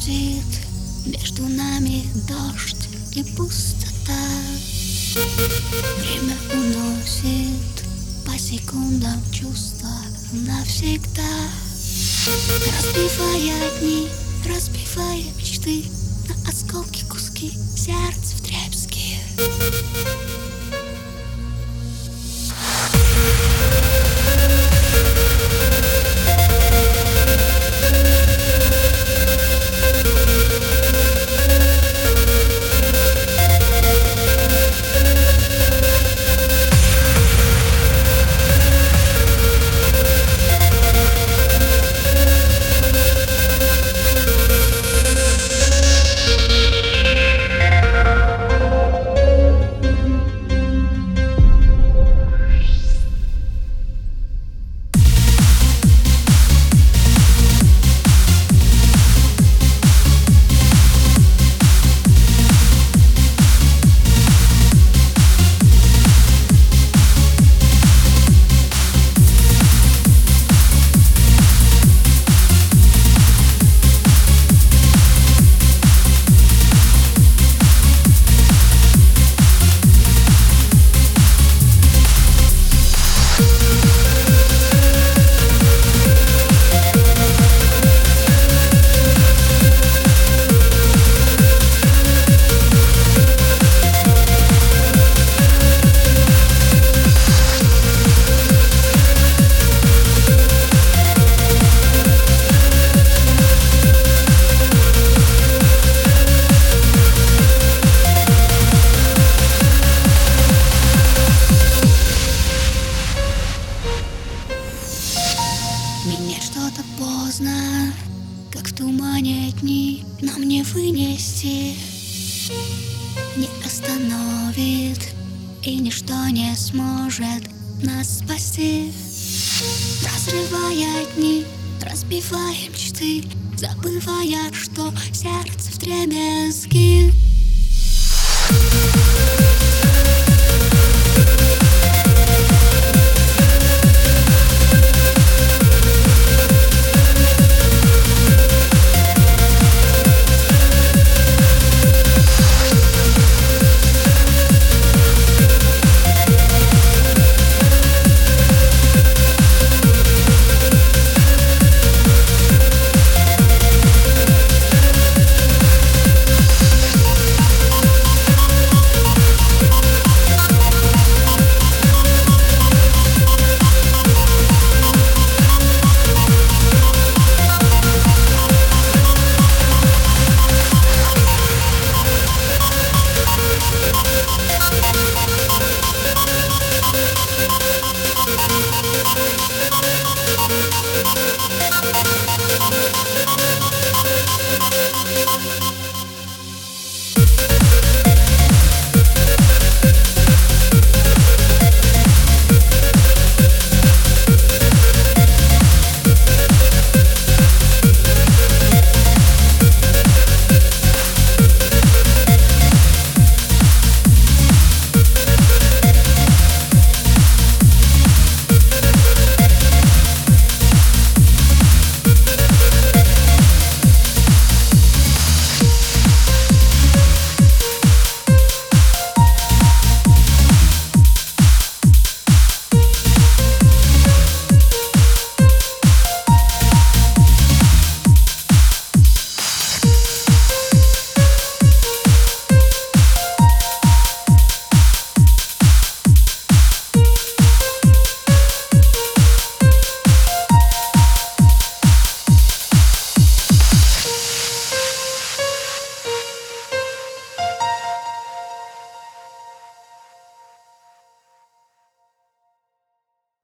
уносит Между нами дождь и пустота. Время уносит по секундам чувства навсегда. Разбивая дни, разбивая мечты На осколки куски сердца поздно, как в тумане дни Нам не вынести, не остановит И ничто не сможет нас спасти. Разрывая дни, разбивая мечты Забывая, что сердце в дребезги